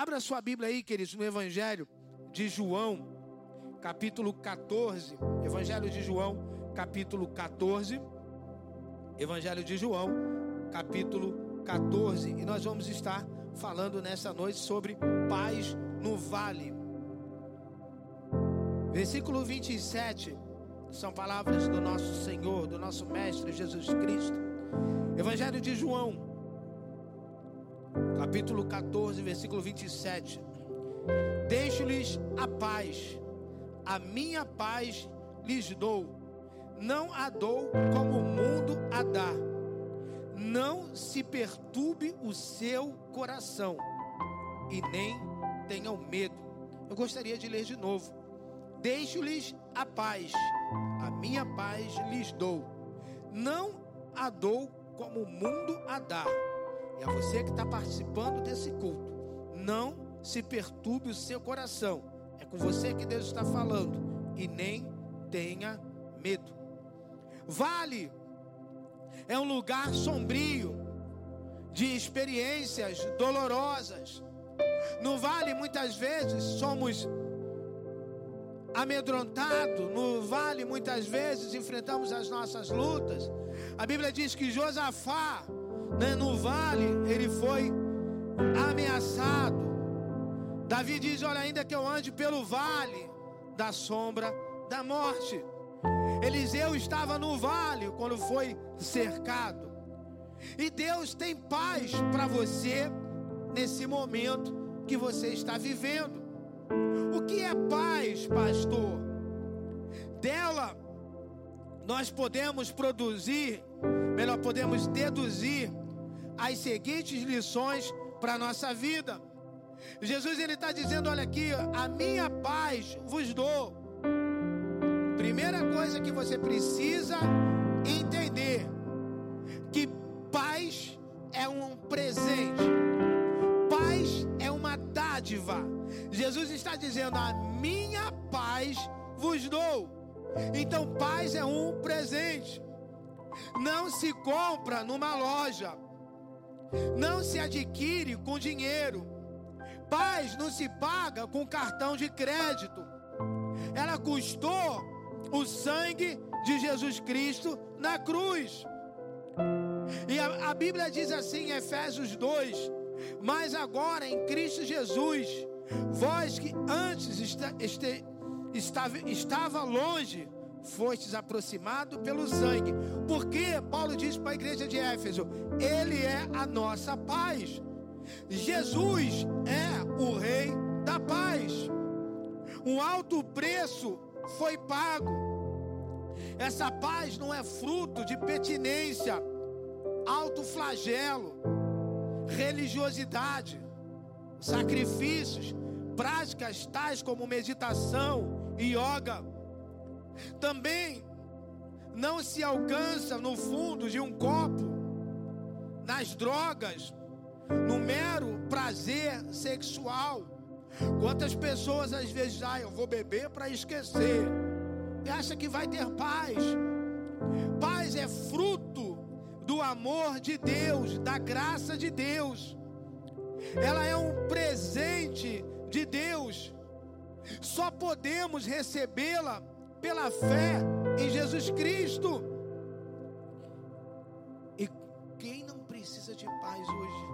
Abra sua Bíblia aí, queridos, no Evangelho de João, capítulo 14. Evangelho de João, capítulo 14. Evangelho de João, capítulo 14. E nós vamos estar falando nessa noite sobre paz no vale. Versículo 27 são palavras do nosso Senhor, do nosso Mestre Jesus Cristo. Evangelho de João, capítulo 14, versículo 27. Deixo-lhes a paz, a minha paz lhes dou, não a dou como o mundo a dá. Não se perturbe o seu coração e nem tenham medo. Eu gostaria de ler de novo. Deixo-lhes a paz, a minha paz lhes dou. Não a dou como o mundo a dá. É você que está participando desse culto. Não se perturbe o seu coração. É com você que Deus está falando. E nem tenha medo. Vale é um lugar sombrio, de experiências dolorosas. No vale, muitas vezes, somos amedrontados. No vale, muitas vezes, enfrentamos as nossas lutas. A Bíblia diz que Josafá, né, no vale, ele foi ameaçado. Davi diz: Olha, ainda que eu ande pelo vale da sombra da morte. Eliseu estava no vale quando foi cercado. E Deus tem paz para você nesse momento que você está vivendo. O que é paz, pastor? Dela nós podemos produzir, melhor, podemos deduzir as seguintes lições para a nossa vida. Jesus ele está dizendo: olha aqui, a minha paz vos dou. Primeira coisa que você precisa entender que paz é um presente. Paz é uma dádiva. Jesus está dizendo: "A minha paz vos dou". Então, paz é um presente. Não se compra numa loja. Não se adquire com dinheiro. Paz não se paga com cartão de crédito. Ela custou o sangue de Jesus Cristo na cruz. E a, a, Bíblia diz assim em Efésios 2: Mas agora em Cristo Jesus, vós que antes este, estava, estava longe, fostes aproximado pelo sangue. Porque Paulo diz para a igreja de Éfeso: Ele é a nossa paz. Jesus é o Rei da paz. Um alto preço foi pago. Essa paz não é fruto de petinência, alto flagelo, religiosidade, sacrifícios, práticas tais como meditação e yoga. Também não se alcança no fundo de um copo, nas drogas, no mero prazer sexual Quantas pessoas às vezes, ah, eu vou beber para esquecer, e acha que vai ter paz. Paz é fruto do amor de Deus, da graça de Deus. Ela é um presente de Deus. Só podemos recebê-la pela fé em Jesus Cristo. E quem não precisa de paz hoje?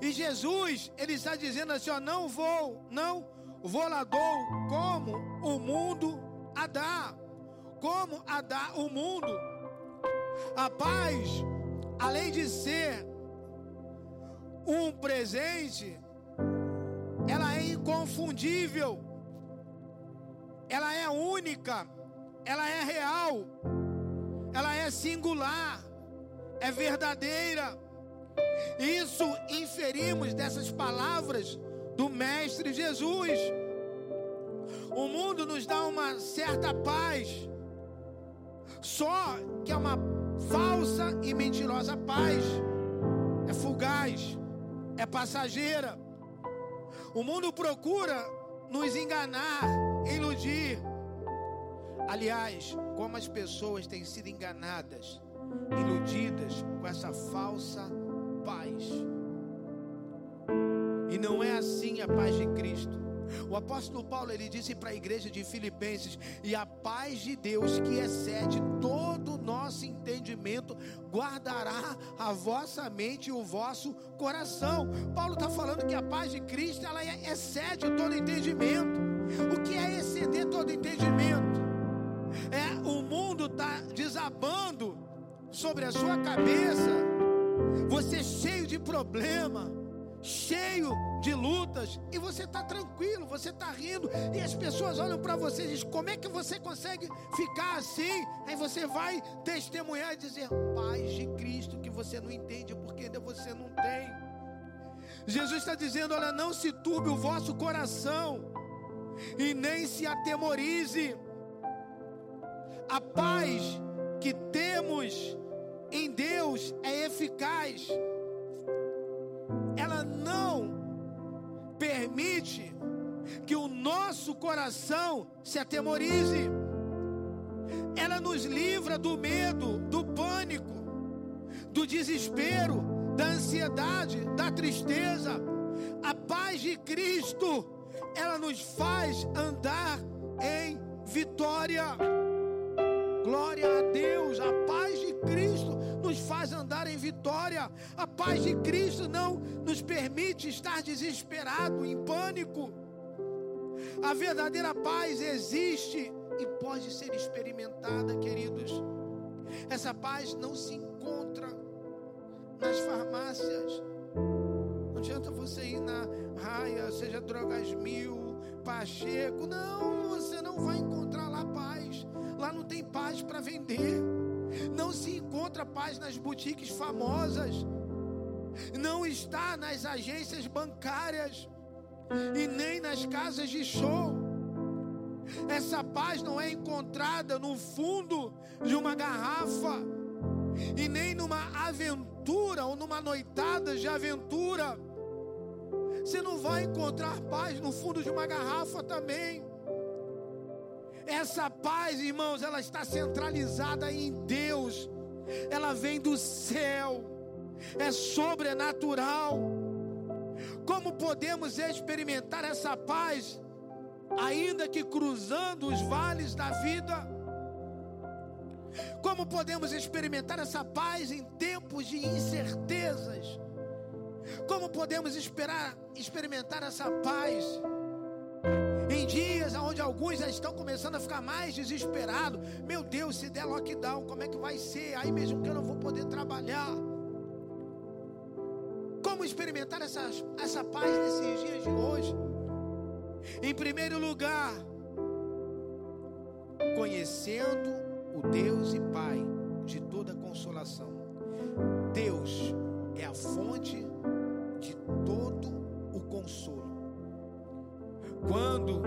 E Jesus, ele está dizendo assim: ó, não vou, não vou lá dou como o mundo a dá, como a dá o mundo. A paz, além de ser um presente, ela é inconfundível, ela é única, ela é real, ela é singular, é verdadeira. Isso inferimos dessas palavras do Mestre Jesus. O mundo nos dá uma certa paz, só que é uma falsa e mentirosa paz, é fugaz, é passageira. O mundo procura nos enganar, iludir. Aliás, como as pessoas têm sido enganadas, iludidas com essa falsa paz. E não é assim a paz de Cristo. O apóstolo Paulo ele disse para a igreja de Filipenses: "E a paz de Deus, que excede todo o nosso entendimento, guardará a vossa mente e o vosso coração". Paulo está falando que a paz de Cristo ela é, excede todo entendimento. O que é exceder todo entendimento? É o mundo está desabando sobre a sua cabeça. Você cheio de problema cheio de lutas, e você está tranquilo, você está rindo, e as pessoas olham para você e dizem: Como é que você consegue ficar assim? Aí você vai testemunhar e dizer: Paz de Cristo, que você não entende porque ainda você não tem. Jesus está dizendo: Olha, não se turbe o vosso coração, e nem se atemorize. A paz que temos em Deus é eficaz ela não permite que o nosso coração se atemorize. Ela nos livra do medo, do pânico, do desespero, da ansiedade, da tristeza. A paz de Cristo, ela nos faz andar em vitória. Glória a Deus, a paz de Cristo nos faz andar em vitória. A paz de Cristo não nos permite estar desesperado, em pânico. A verdadeira paz existe e pode ser experimentada, queridos. Essa paz não se encontra nas farmácias. Adianta você ir na raia, seja Drogas Mil, Pacheco. Não, você não vai encontrar lá paz. Lá não tem paz para vender. Não se encontra paz nas boutiques famosas. Não está nas agências bancárias. E nem nas casas de show. Essa paz não é encontrada no fundo de uma garrafa. E nem numa aventura ou numa noitada de aventura. Você não vai encontrar paz no fundo de uma garrafa também. Essa paz, irmãos, ela está centralizada em Deus. Ela vem do céu. É sobrenatural. Como podemos experimentar essa paz, ainda que cruzando os vales da vida? Como podemos experimentar essa paz em tempos de incertezas? Como podemos esperar experimentar essa paz? Em dias onde alguns já estão começando a ficar mais desesperados. Meu Deus, se der lockdown, como é que vai ser? Aí mesmo que eu não vou poder trabalhar. Como experimentar essa, essa paz nesses dias de hoje? Em primeiro lugar, conhecendo o Deus e Pai de toda consolação. Deus é a fonte de todo o consolo quando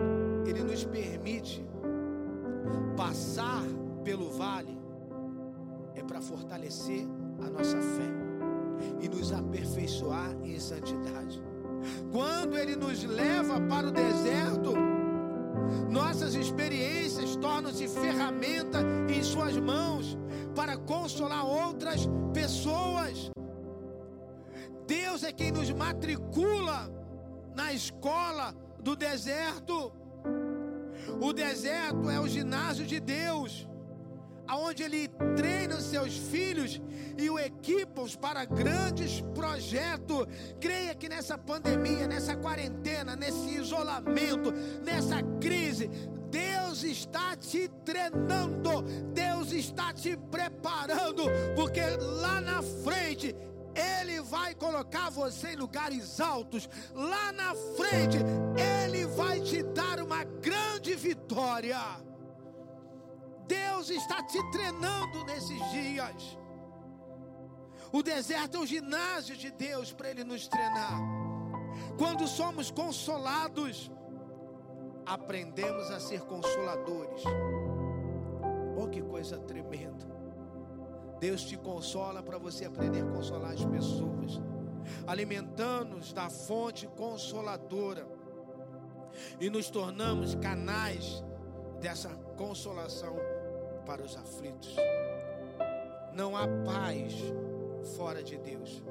Ele nos permite passar pelo vale, é para fortalecer a nossa fé e nos aperfeiçoar em santidade. Quando Ele nos leva para o deserto, nossas experiências tornam-se ferramenta em Suas mãos para consolar outras pessoas. Deus é quem nos matricula na escola do deserto. O deserto é o ginásio de Deus, aonde ele treina os seus filhos e o equipa-os para grandes projetos. Creia que nessa pandemia, nessa quarentena, nesse isolamento, nessa crise, Deus está te treinando, Deus está te preparando, porque lá na frente ele vai colocar você em lugares altos. Lá na frente, Ele vai te dar uma grande vitória. Deus está te treinando nesses dias. O deserto é o ginásio de Deus para Ele nos treinar. Quando somos consolados, aprendemos a ser consoladores. Oh, que coisa tremenda! Deus te consola para você aprender a consolar as pessoas, alimentando-nos da fonte consoladora e nos tornamos canais dessa consolação para os aflitos. Não há paz fora de Deus.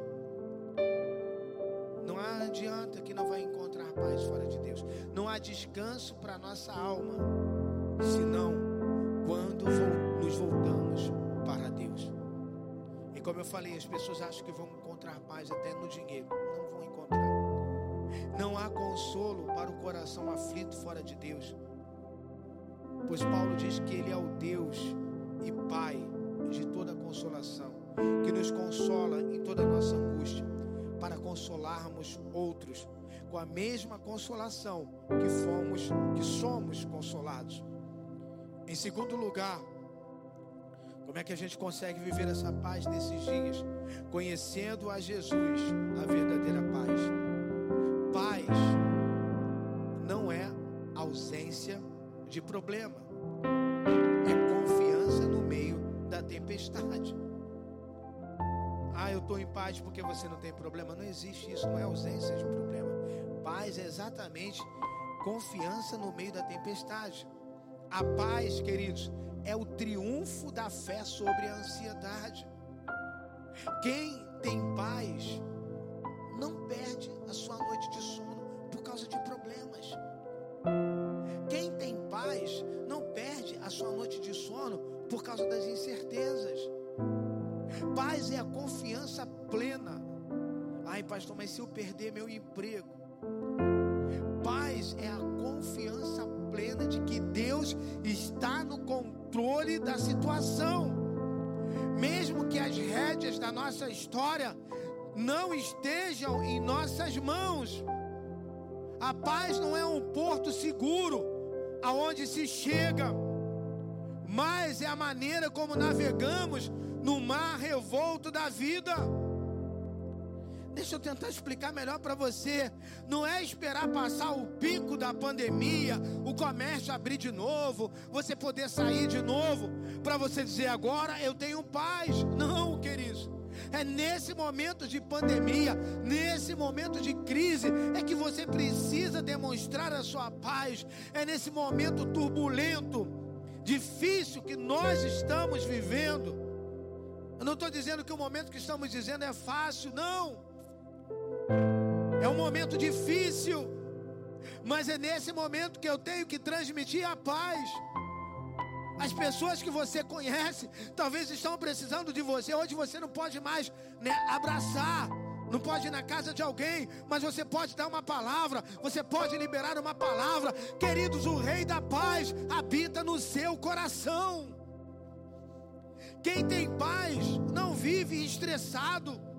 Não adianta que não vai encontrar paz fora de Deus. Não há descanso para nossa alma, senão quando nos voltamos. Como eu falei, as pessoas acham que vão encontrar paz até no dinheiro. Não vão encontrar. Não há consolo para o coração aflito fora de Deus. Pois Paulo diz que Ele é o Deus e Pai de toda consolação, que nos consola em toda a nossa angústia, para consolarmos outros com a mesma consolação que fomos, que somos consolados. Em segundo lugar, como é que a gente consegue viver essa paz nesses dias? Conhecendo a Jesus, a verdadeira paz. Paz não é ausência de problema, é confiança no meio da tempestade. Ah, eu estou em paz porque você não tem problema. Não existe isso, não é ausência de problema. Paz é exatamente confiança no meio da tempestade. A paz, queridos, é o triunfo da fé sobre a ansiedade. Quem tem paz não perde a sua noite de sono por causa de problemas. Quem tem paz não perde a sua noite de sono por causa das incertezas. Paz é a confiança plena. Ai, pastor, mas se eu perder meu emprego? Paz é a confiança plena de que Deus está no controle da situação. Mesmo que as rédeas da nossa história não estejam em nossas mãos. A paz não é um porto seguro aonde se chega, mas é a maneira como navegamos no mar revolto da vida. Deixa eu tentar explicar melhor para você. Não é esperar passar o pico da pandemia, o comércio abrir de novo, você poder sair de novo, para você dizer agora eu tenho paz. Não, queridos. É nesse momento de pandemia, nesse momento de crise, é que você precisa demonstrar a sua paz. É nesse momento turbulento, difícil que nós estamos vivendo. Eu não estou dizendo que o momento que estamos dizendo é fácil, não. É um momento difícil, mas é nesse momento que eu tenho que transmitir a paz. As pessoas que você conhece talvez estão precisando de você. Hoje você não pode mais né, abraçar, não pode ir na casa de alguém, mas você pode dar uma palavra, você pode liberar uma palavra. Queridos, o Rei da Paz habita no seu coração. Quem tem paz não vive estressado.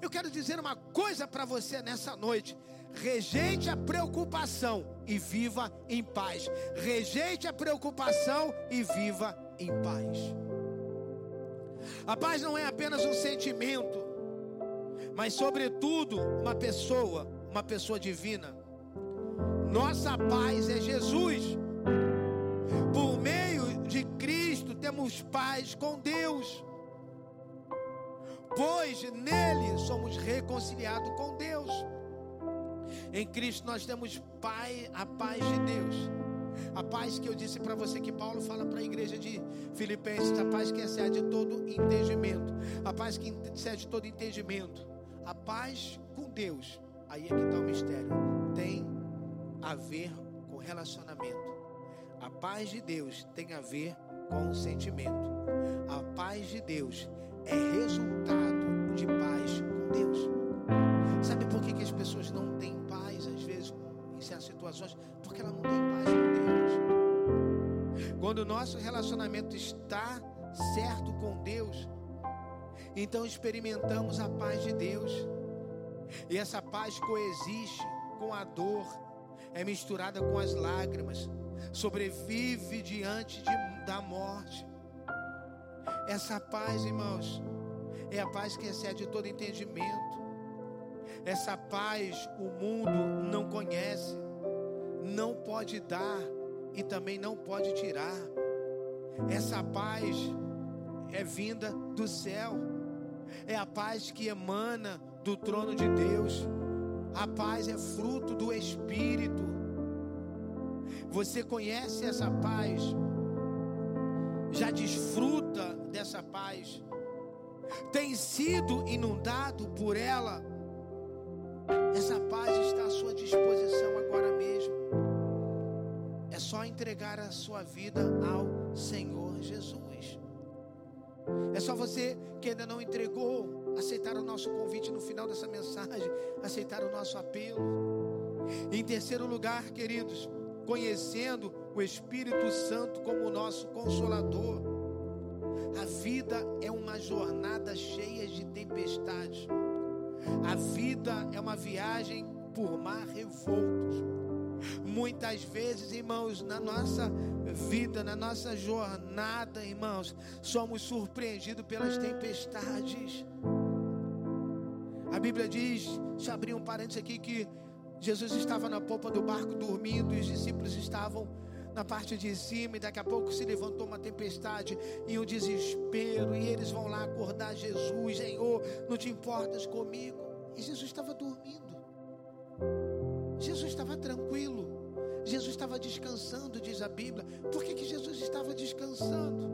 Eu quero dizer uma coisa para você nessa noite. Rejeite a preocupação e viva em paz. Rejeite a preocupação e viva em paz. A paz não é apenas um sentimento, mas, sobretudo, uma pessoa, uma pessoa divina. Nossa paz é Jesus. Por meio de Cristo temos paz com Deus. Pois nele somos reconciliados com Deus. Em Cristo nós temos pai, a paz de Deus. A paz que eu disse para você que Paulo fala para a igreja de Filipenses, a paz que excede todo entendimento. A paz que excede todo entendimento. A paz com Deus. Aí é que está o mistério. Tem a ver com relacionamento. A paz de Deus tem a ver com sentimento. A paz de Deus é resultado de paz com Deus. Sabe por que, que as pessoas não têm certas situações, porque ela não tem paz com Deus. Quando o nosso relacionamento está certo com Deus, então experimentamos a paz de Deus. E essa paz coexiste com a dor, é misturada com as lágrimas, sobrevive diante de, da morte. Essa paz, irmãos, é a paz que excede todo entendimento. Essa paz o mundo não conhece, não pode dar e também não pode tirar. Essa paz é vinda do céu, é a paz que emana do trono de Deus. A paz é fruto do Espírito. Você conhece essa paz? Já desfruta dessa paz? Tem sido inundado por ela? Essa paz está à sua disposição agora mesmo. É só entregar a sua vida ao Senhor Jesus. É só você que ainda não entregou, aceitar o nosso convite no final dessa mensagem, aceitar o nosso apelo. Em terceiro lugar, queridos, conhecendo o Espírito Santo como nosso consolador. A vida é uma jornada cheia de tempestades. A vida é uma viagem por mar revoltos. Muitas vezes, irmãos, na nossa vida, na nossa jornada, irmãos, somos surpreendidos pelas tempestades. A Bíblia diz, deixa eu abrir um parênteses aqui, que Jesus estava na polpa do barco dormindo e os discípulos estavam na parte de cima, e daqui a pouco se levantou uma tempestade e um desespero, e eles vão lá acordar Jesus, Senhor, não te importas comigo. E Jesus estava dormindo, Jesus estava tranquilo, Jesus estava descansando, diz a Bíblia. Por que, que Jesus estava descansando?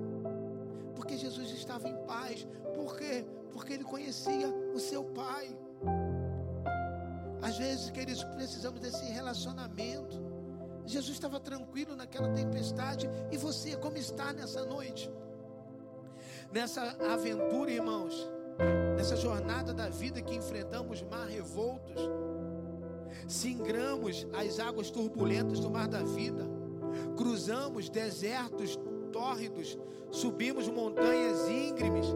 Porque Jesus estava em paz. Por quê? Porque ele conhecia o seu Pai. Às vezes, queridos, precisamos desse relacionamento. Jesus estava tranquilo naquela tempestade. E você, como está nessa noite? Nessa aventura, irmãos, nessa jornada da vida que enfrentamos mar revoltos, singramos as águas turbulentas do mar da vida, cruzamos desertos tórridos, subimos montanhas íngremes,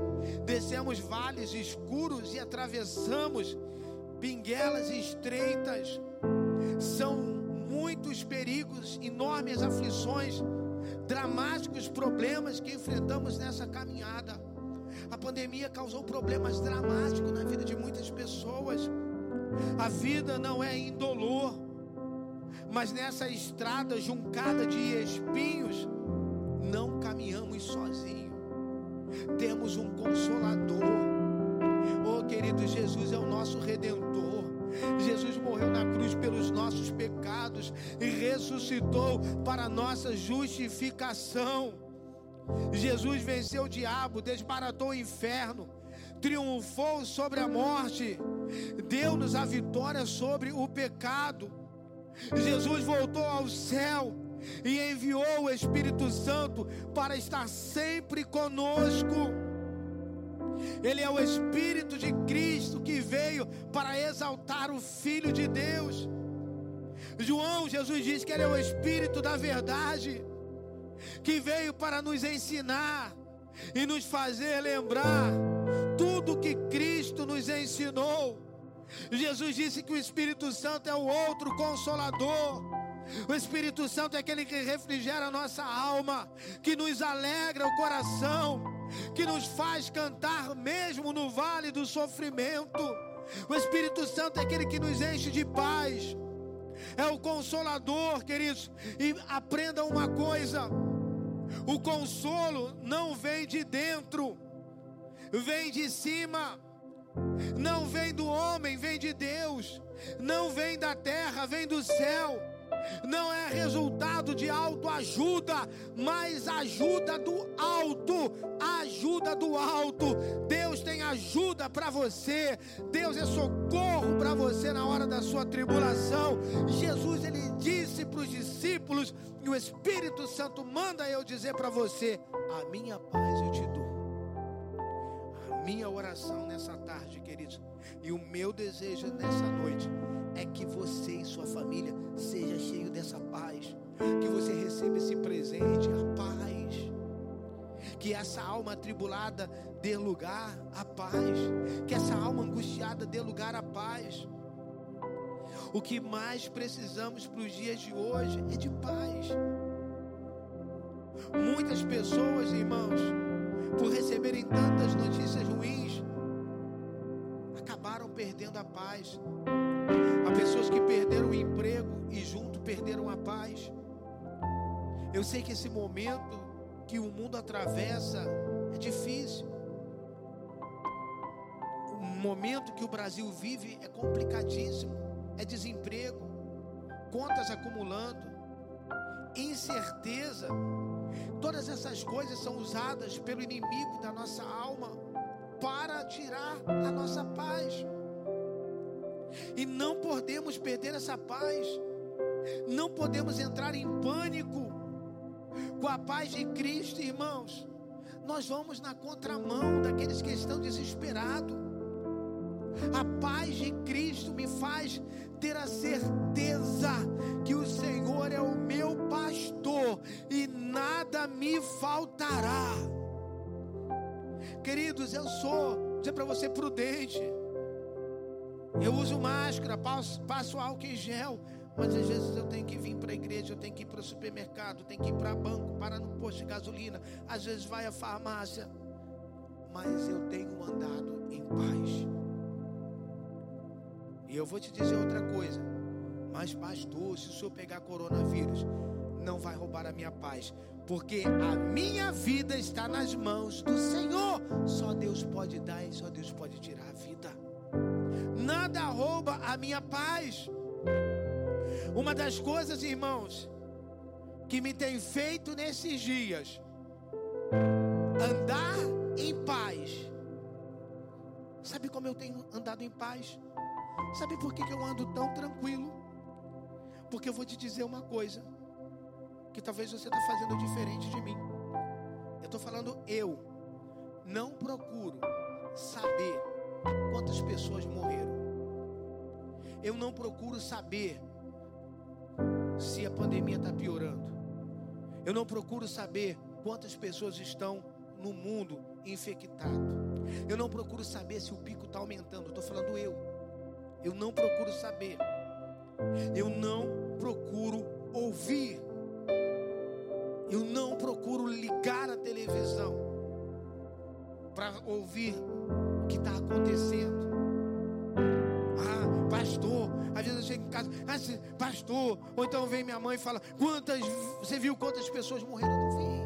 descemos vales escuros e atravessamos pinguelas estreitas. São muitos perigos, enormes aflições, dramáticos problemas que enfrentamos nessa caminhada. A pandemia causou problemas dramáticos na vida de muitas pessoas. A vida não é indolor, mas nessa estrada juncada de espinhos, não caminhamos sozinhos. Temos um consolador. Oh, querido, Jesus é o nosso redentor. Jesus morreu na cruz pelos nossos pecados e ressuscitou para nossa justificação. Jesus venceu o diabo, desbaratou o inferno, triunfou sobre a morte, deu-nos a vitória sobre o pecado. Jesus voltou ao céu e enviou o Espírito Santo para estar sempre conosco. Ele é o Espírito de Cristo que veio para exaltar o Filho de Deus. João, Jesus diz que Ele é o Espírito da verdade, que veio para nos ensinar e nos fazer lembrar tudo que Cristo nos ensinou. Jesus disse que o Espírito Santo é o outro consolador. O Espírito Santo é aquele que refrigera a nossa alma, que nos alegra o coração que nos faz cantar mesmo no vale do sofrimento. O Espírito Santo é aquele que nos enche de paz, é o consolador, queridos. E aprenda uma coisa: o consolo não vem de dentro, vem de cima. Não vem do homem, vem de Deus. Não vem da terra, vem do céu não é resultado de autoajuda, mas ajuda do alto, ajuda do alto. Deus tem ajuda para você, Deus é socorro para você na hora da sua tribulação. Jesus ele disse para os discípulos e o Espírito Santo manda eu dizer para você: a minha paz eu te dou. A minha oração nessa tarde, queridos, e o meu desejo nessa noite é que você e sua família seja cheio dessa paz, que você receba esse presente, a paz. Que essa alma atribulada dê lugar à paz, que essa alma angustiada dê lugar à paz. O que mais precisamos para os dias de hoje é de paz. Muitas pessoas, irmãos, por receberem tantas notícias ruins, acabaram perdendo a paz. Pessoas que perderam o emprego e junto perderam a paz. Eu sei que esse momento que o mundo atravessa é difícil. O momento que o Brasil vive é complicadíssimo. É desemprego, contas acumulando, incerteza. Todas essas coisas são usadas pelo inimigo da nossa alma para tirar a nossa paz. E não podemos perder essa paz. Não podemos entrar em pânico com a paz de Cristo, irmãos. Nós vamos na contramão daqueles que estão desesperados. A paz de Cristo me faz ter a certeza que o Senhor é o meu pastor e nada me faltará. Queridos, eu sou, vou dizer para você, prudente. Eu uso máscara, passo, passo álcool em gel, mas às vezes eu tenho que vir para a igreja, eu tenho que ir para o supermercado, tenho que ir para banco, parar no posto de gasolina, às vezes vai à farmácia, mas eu tenho andado em paz. E eu vou te dizer outra coisa, mas pastor, se o senhor pegar coronavírus, não vai roubar a minha paz, porque a minha vida está nas mãos do Senhor. Só Deus pode dar e só Deus pode tirar a vida. Nada rouba a minha paz. Uma das coisas, irmãos, que me tem feito nesses dias andar em paz. Sabe como eu tenho andado em paz? Sabe por que, que eu ando tão tranquilo? Porque eu vou te dizer uma coisa que talvez você está fazendo diferente de mim. Eu estou falando eu. Não procuro saber quantas pessoas morreram. Eu não procuro saber se a pandemia está piorando. Eu não procuro saber quantas pessoas estão no mundo infectado. Eu não procuro saber se o pico está aumentando. Estou falando eu. Eu não procuro saber. Eu não procuro ouvir. Eu não procuro ligar a televisão para ouvir o que está acontecendo casa, ah, pastor. Ou então vem minha mãe e fala: Quantas, você viu quantas pessoas morreram? Não vi.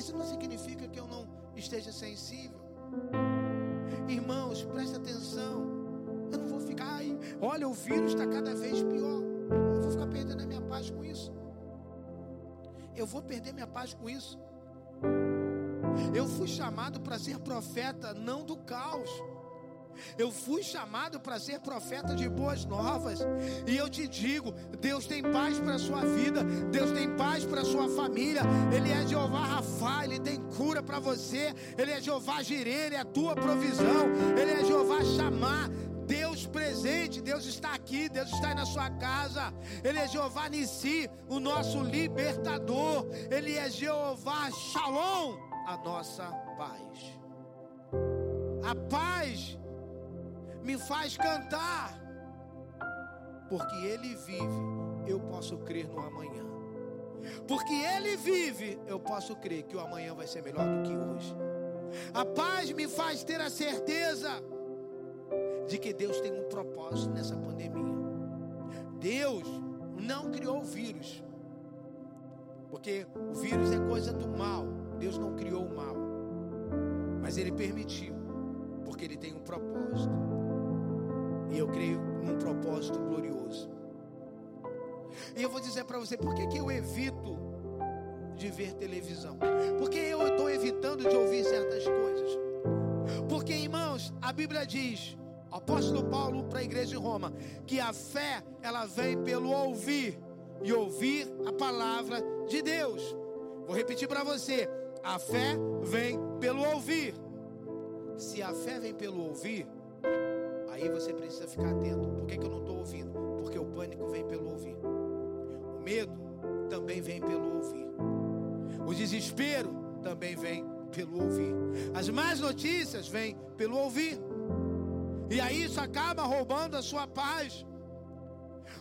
Isso não significa que eu não esteja sensível. Irmãos, preste atenção. Eu não vou ficar aí. Olha, o vírus está cada vez pior. Eu vou ficar perdendo a minha paz com isso. Eu vou perder minha paz com isso. Eu fui chamado para ser profeta, não do caos. Eu fui chamado para ser profeta de boas novas. E eu te digo: Deus tem paz para a sua vida, Deus tem paz para a sua família. Ele é Jeová Rafa, Ele tem cura para você. Ele é Jeová Jirene, é a tua provisão. Ele é Jeová Chamar. Deus presente, Deus está aqui, Deus está aí na sua casa. Ele é Jeová Nissi, o nosso libertador. Ele é Jeová Shalom, a nossa paz. A paz me faz cantar. Porque Ele vive, eu posso crer no amanhã. Porque Ele vive, eu posso crer que o amanhã vai ser melhor do que hoje. A paz me faz ter a certeza de que Deus tem um propósito nessa pandemia. Deus não criou o vírus, porque o vírus é coisa do mal. Deus não criou o mal, mas Ele permitiu, porque Ele tem um propósito. E eu creio num propósito glorioso. E eu vou dizer para você, por que, que eu evito de ver televisão? Porque eu estou evitando de ouvir certas coisas. Porque, irmãos, a Bíblia diz, apóstolo Paulo para a igreja de Roma, que a fé, ela vem pelo ouvir, e ouvir a palavra de Deus. Vou repetir para você, a fé vem pelo ouvir. Se a fé vem pelo ouvir, Aí você precisa ficar atento. Por que, que eu não estou ouvindo? Porque o pânico vem pelo ouvir. O medo também vem pelo ouvir. O desespero também vem pelo ouvir. As más notícias vêm pelo ouvir. E aí isso acaba roubando a sua paz.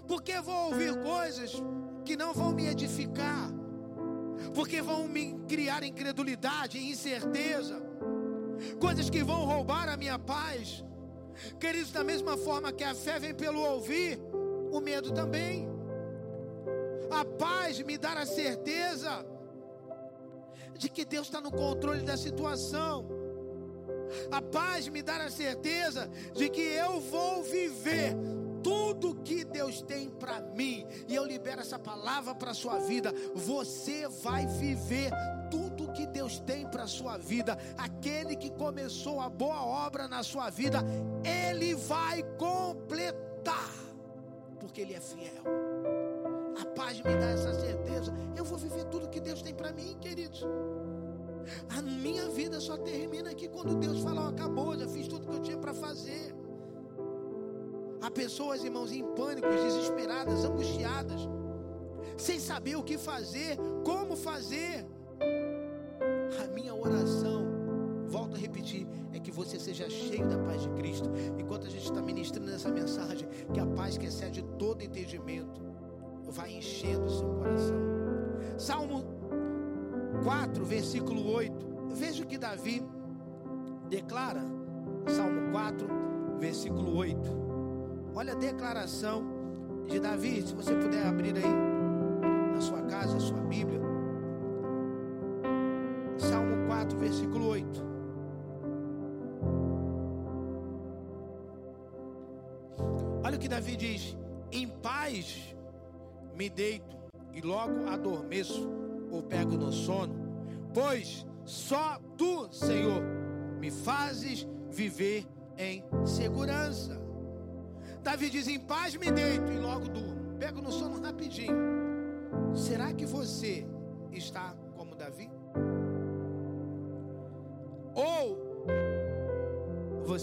Porque vou ouvir coisas que não vão me edificar. Porque vão me criar incredulidade, incerteza. Coisas que vão roubar a minha paz. Queridos, da mesma forma que a fé vem pelo ouvir, o medo também. A paz me dá a certeza de que Deus está no controle da situação. A paz me dá a certeza de que eu vou viver tudo que Deus tem para mim. E eu libero essa palavra para sua vida. Você vai viver tudo que Deus tem para a sua vida. Aquele que começou a boa obra na sua vida, Ele vai completar, porque Ele é fiel. A paz me dá essa certeza. Eu vou viver tudo que Deus tem para mim, queridos. A minha vida só termina aqui quando Deus fala: oh, acabou, já fiz tudo que eu tinha para fazer. Há pessoas, irmãos, em pânico, desesperadas, angustiadas, sem saber o que fazer, como fazer. Oração, volto a repetir, é que você seja cheio da paz de Cristo. Enquanto a gente está ministrando essa mensagem, que a paz que excede todo entendimento vai enchendo o seu coração. Salmo 4, versículo 8. Veja o que Davi declara. Salmo 4, versículo 8. Olha a declaração de Davi, se você puder abrir aí na sua casa, a sua Bíblia. Versículo 8. Olha o que Davi diz: Em paz me deito e logo adormeço ou pego no sono, pois só tu, Senhor, me fazes viver em segurança. Davi diz: Em paz me deito e logo durmo. Pego no sono rapidinho. Será que você está como Davi?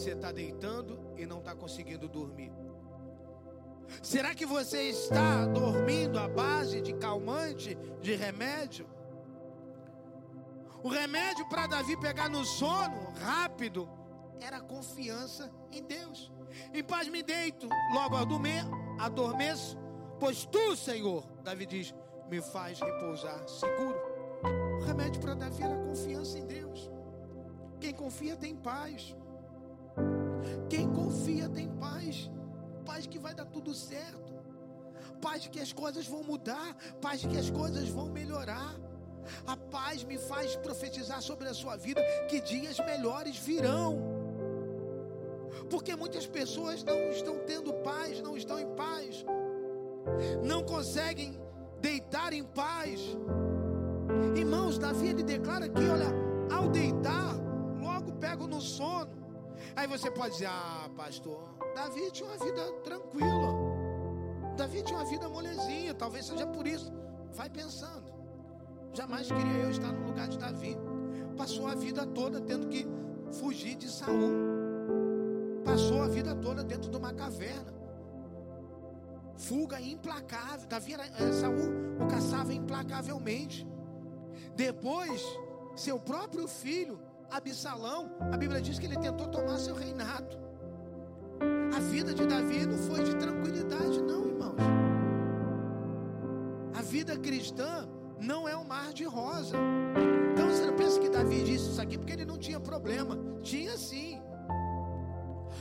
Você está deitando e não está conseguindo dormir? Será que você está dormindo à base de calmante, de remédio? O remédio para Davi pegar no sono rápido era confiança em Deus. Em paz me deito, logo adormeço, pois tu, Senhor, Davi diz, me faz repousar seguro. O remédio para Davi era confiança em Deus. Quem confia tem paz. Quem confia tem paz paz que vai dar tudo certo, paz que as coisas vão mudar, paz que as coisas vão melhorar. A paz me faz profetizar sobre a sua vida que dias melhores virão. Porque muitas pessoas não estão tendo paz, não estão em paz, não conseguem deitar em paz. Irmãos, Davi ele declara que, olha, ao deitar, logo pego no sono. Aí você pode dizer: Ah, pastor, Davi tinha uma vida tranquila. Davi tinha uma vida molezinha. Talvez seja por isso. Vai pensando. Jamais queria eu estar no lugar de Davi. Passou a vida toda tendo que fugir de Saul. Passou a vida toda dentro de uma caverna. Fuga implacável. Davi era, era Saul o caçava implacavelmente. Depois, seu próprio filho Absalão, a Bíblia diz que ele tentou tomar seu reinado. A vida de Davi não foi de tranquilidade, não, irmãos. A vida cristã não é um mar de rosa. Então você não pensa que Davi disse isso aqui porque ele não tinha problema. Tinha sim.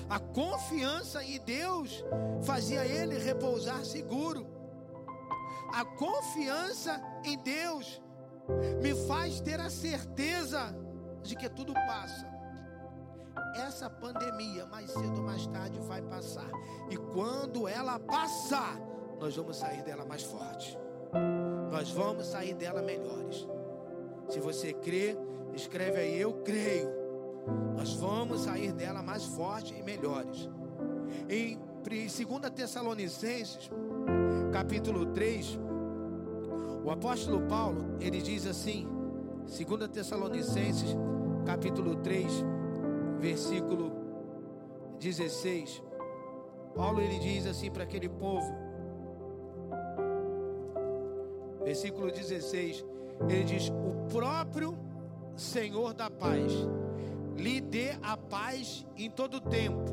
A confiança em Deus fazia ele repousar seguro. A confiança em Deus me faz ter a certeza de que tudo passa. Essa pandemia, mais cedo ou mais tarde, vai passar. E quando ela passar, nós vamos sair dela mais forte. Nós vamos sair dela melhores. Se você crê, escreve aí: Eu creio. Nós vamos sair dela mais forte e melhores. Em 2 Tessalonicenses, capítulo 3, o apóstolo Paulo, ele diz assim: 2 Tessalonicenses, capítulo 3, versículo 16. Paulo ele diz assim para aquele povo, versículo 16, ele diz: O próprio Senhor da paz lhe dê a paz em todo tempo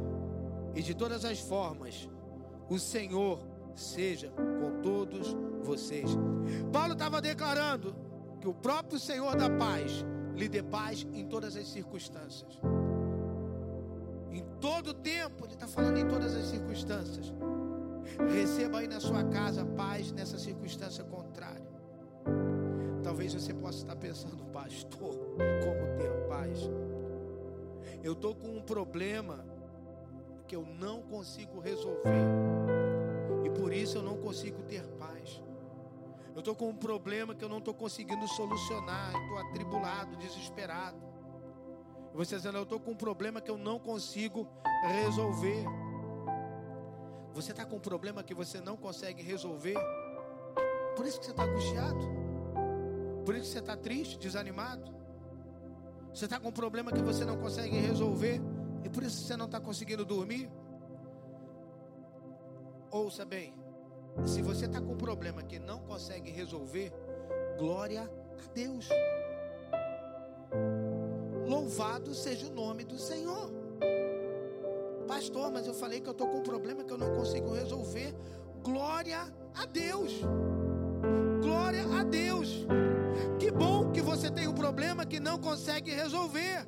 e de todas as formas. O Senhor seja com todos vocês. Paulo estava declarando que o próprio Senhor da paz lhe dê paz em todas as circunstâncias. Em todo tempo, ele está falando em todas as circunstâncias. Receba aí na sua casa paz nessa circunstância contrária. Talvez você possa estar pensando, pastor, como ter paz? Eu estou com um problema que eu não consigo resolver. E por isso eu não consigo ter. Eu estou com um problema que eu não estou conseguindo solucionar. Estou atribulado, desesperado. Você dizendo, eu estou com um problema que eu não consigo resolver. Você está com um problema que você não consegue resolver. Por isso que você está angustiado. Por isso que você está triste, desanimado. Você está com um problema que você não consegue resolver. E por isso você não está conseguindo dormir. Ouça bem. Se você está com um problema que não consegue resolver, glória a Deus. Louvado seja o nome do Senhor. Pastor, mas eu falei que eu estou com um problema que eu não consigo resolver. Glória a Deus. Glória a Deus. Que bom que você tem um problema que não consegue resolver.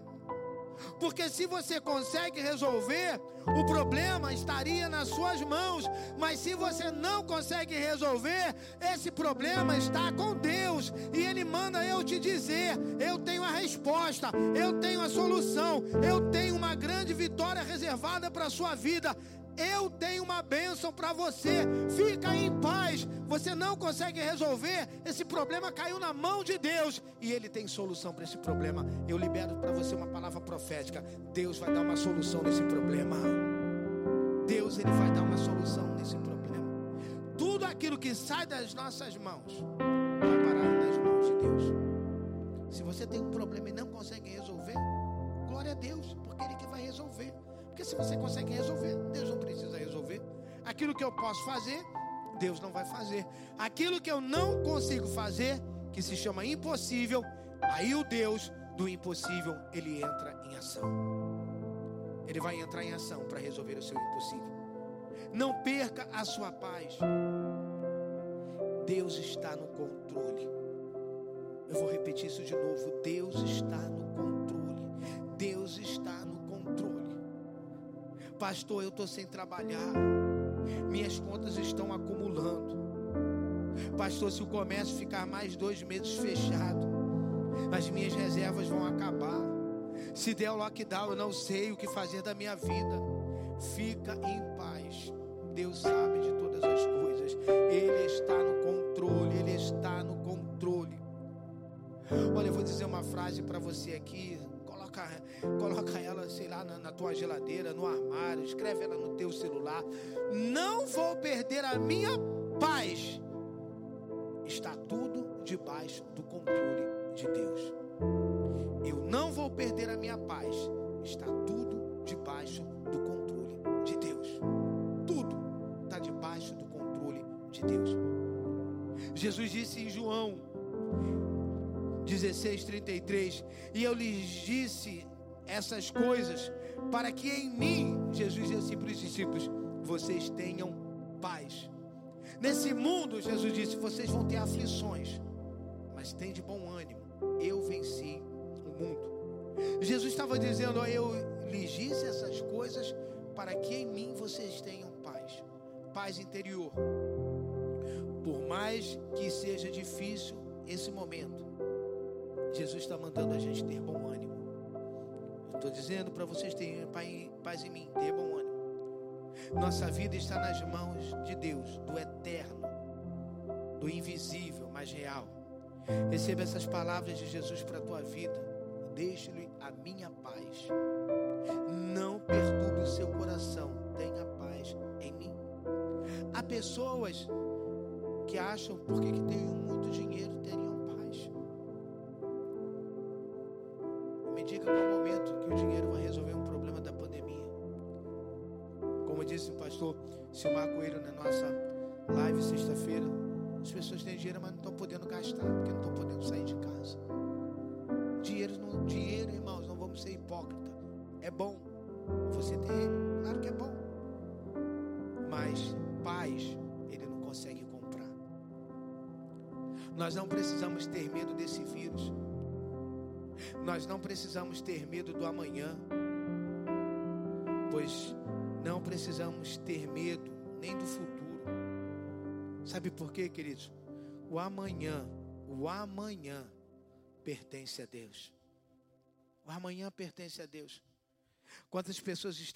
Porque se você consegue resolver, o problema estaria nas suas mãos. Mas se você não consegue resolver, esse problema está com Deus. E Ele manda eu te dizer: eu tenho a resposta, eu tenho a solução, eu tenho uma grande vitória reservada para a sua vida. Eu tenho uma bênção para você. Fica em paz. Você não consegue resolver. Esse problema caiu na mão de Deus. E Ele tem solução para esse problema. Eu libero para você uma palavra profética. Deus vai dar uma solução nesse problema. Deus ele vai dar uma solução nesse problema. Tudo aquilo que sai das nossas mãos vai parar nas mãos de Deus. Se você tem um problema e não consegue resolver, glória a Deus, porque Ele que vai resolver. Porque se você consegue resolver, Deus não precisa resolver. Aquilo que eu posso fazer, Deus não vai fazer. Aquilo que eu não consigo fazer, que se chama impossível, aí o Deus do impossível, ele entra em ação. Ele vai entrar em ação para resolver o seu impossível. Não perca a sua paz. Deus está no controle. Eu vou repetir isso de novo. Deus está no controle. Deus está Pastor, eu estou sem trabalhar. Minhas contas estão acumulando. Pastor, se o comércio ficar mais dois meses fechado, as minhas reservas vão acabar. Se der o lockdown, eu não sei o que fazer da minha vida. Fica em paz. Deus sabe de todas as coisas. Ele está no controle. Ele está no controle. Olha, eu vou dizer uma frase para você aqui coloca, coloca ela, sei lá, na, na tua geladeira, no armário, escreve ela no teu celular. Não vou perder a minha paz. Está tudo debaixo do controle de Deus. Eu não vou perder a minha paz. Está tudo debaixo do controle de Deus. Tudo está debaixo do controle de Deus. Jesus disse em João 16, 33. E eu lhes disse essas coisas para que em mim, Jesus disse assim para os discípulos, vocês tenham paz. Nesse mundo, Jesus disse, vocês vão ter aflições, mas tem de bom ânimo. Eu venci o mundo. Jesus estava dizendo, eu lhes disse essas coisas para que em mim vocês tenham paz, paz interior. Por mais que seja difícil esse momento, Jesus está mandando a gente ter bom ânimo. Estou dizendo para vocês terem paz em mim, ter bom ânimo. Nossa vida está nas mãos de Deus, do eterno, do invisível, mas real. Receba essas palavras de Jesus para a tua vida. Deixe-lhe a minha paz. Não perturbe o seu coração. Tenha paz em mim. Há pessoas que acham porque que tenho muito dinheiro precisamos ter medo do amanhã, pois não precisamos ter medo nem do futuro. Sabe por quê, queridos? O amanhã, o amanhã pertence a Deus. O amanhã pertence a Deus. Quantas pessoas